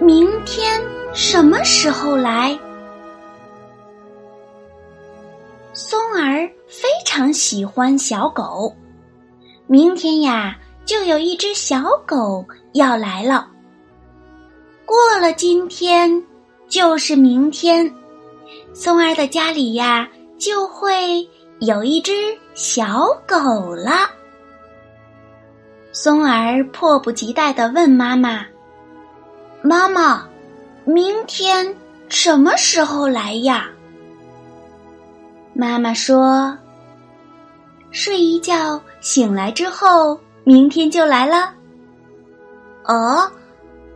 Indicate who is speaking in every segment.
Speaker 1: 明天什么时候来？松儿非常喜欢小狗。明天呀，就有一只小狗要来了。过了今天，就是明天，松儿的家里呀，就会有一只小狗了。松儿迫不及待的问妈妈。妈妈，明天什么时候来呀？妈妈说：“睡一觉，醒来之后，明天就来了。”哦，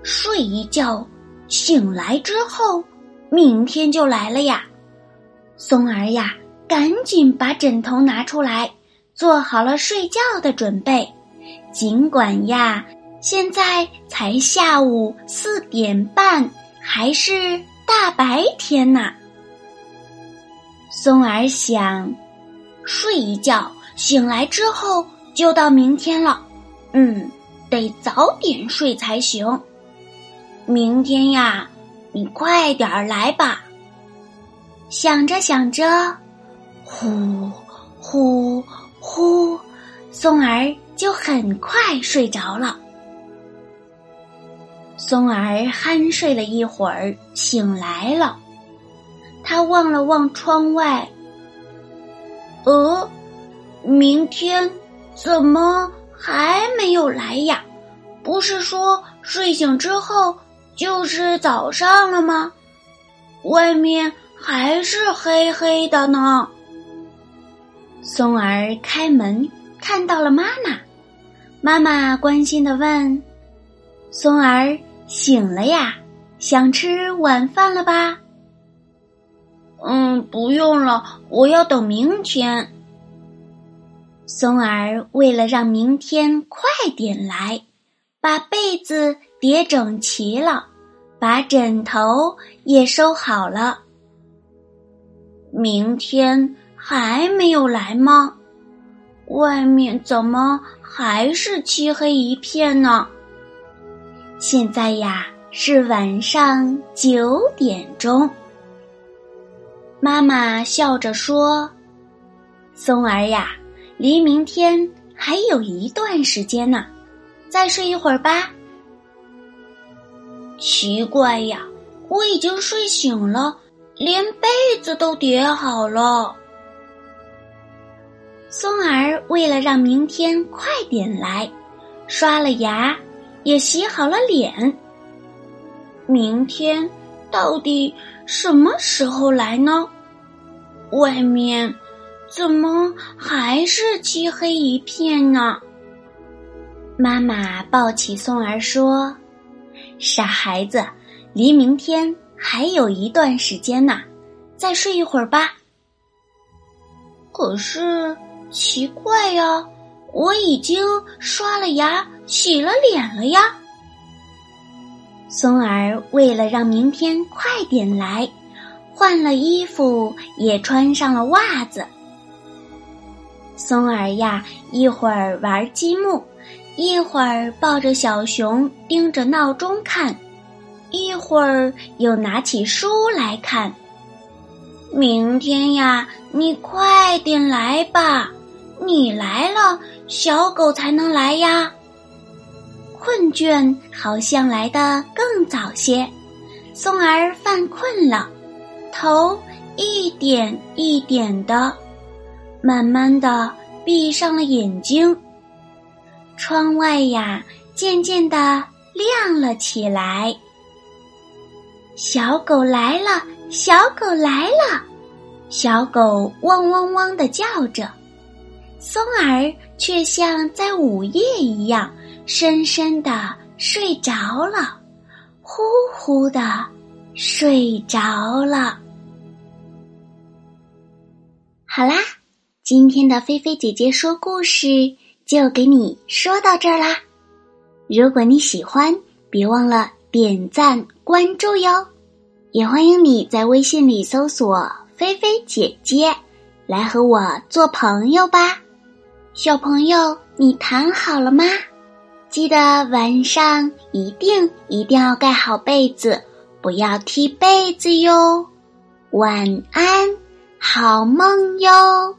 Speaker 1: 睡一觉，醒来之后，明天就来了呀！松儿呀，赶紧把枕头拿出来，做好了睡觉的准备。尽管呀。现在才下午四点半，还是大白天呢。松儿想睡一觉，醒来之后就到明天了。嗯，得早点睡才行。明天呀，你快点儿来吧。想着想着，呼呼呼，松儿就很快睡着了。松儿酣睡了一会儿，醒来了。他望了望窗外，呃，明天怎么还没有来呀？不是说睡醒之后就是早上了吗？外面还是黑黑的呢。松儿开门，看到了妈妈。妈妈关心的问：“松儿。”醒了呀，想吃晚饭了吧？
Speaker 2: 嗯，不用了，我要等明天。
Speaker 1: 松儿为了让明天快点来，把被子叠整齐了，把枕头也收好了。
Speaker 2: 明天还没有来吗？外面怎么还是漆黑一片呢？
Speaker 1: 现在呀是晚上九点钟。妈妈笑着说：“松儿呀，离明天还有一段时间呢，再睡一会儿吧。”
Speaker 2: 奇怪呀，我已经睡醒了，连被子都叠好了。
Speaker 1: 松儿为了让明天快点来，刷了牙。也洗好了脸。
Speaker 2: 明天到底什么时候来呢？外面怎么还是漆黑一片呢？
Speaker 1: 妈妈抱起松儿说：“傻孩子，离明天还有一段时间呢，再睡一会儿吧。”
Speaker 2: 可是奇怪呀。我已经刷了牙、洗了脸了呀。
Speaker 1: 松儿为了让明天快点来，换了衣服，也穿上了袜子。松儿呀，一会儿玩积木，一会儿抱着小熊盯着闹钟看，一会儿又拿起书来看。
Speaker 2: 明天呀，你快点来吧。你来了，小狗才能来呀。
Speaker 1: 困倦好像来的更早些，松儿犯困了，头一点一点的，慢慢的闭上了眼睛。窗外呀，渐渐的亮了起来。小狗来了，小狗来了，小狗汪汪汪的叫着。松儿却像在午夜一样深深的睡着了，呼呼的睡着了。好啦，今天的菲菲姐姐说故事就给你说到这儿啦。如果你喜欢，别忘了点赞关注哟。也欢迎你在微信里搜索“菲菲姐姐”，来和我做朋友吧。小朋友，你躺好了吗？记得晚上一定一定要盖好被子，不要踢被子哟。晚安，好梦哟。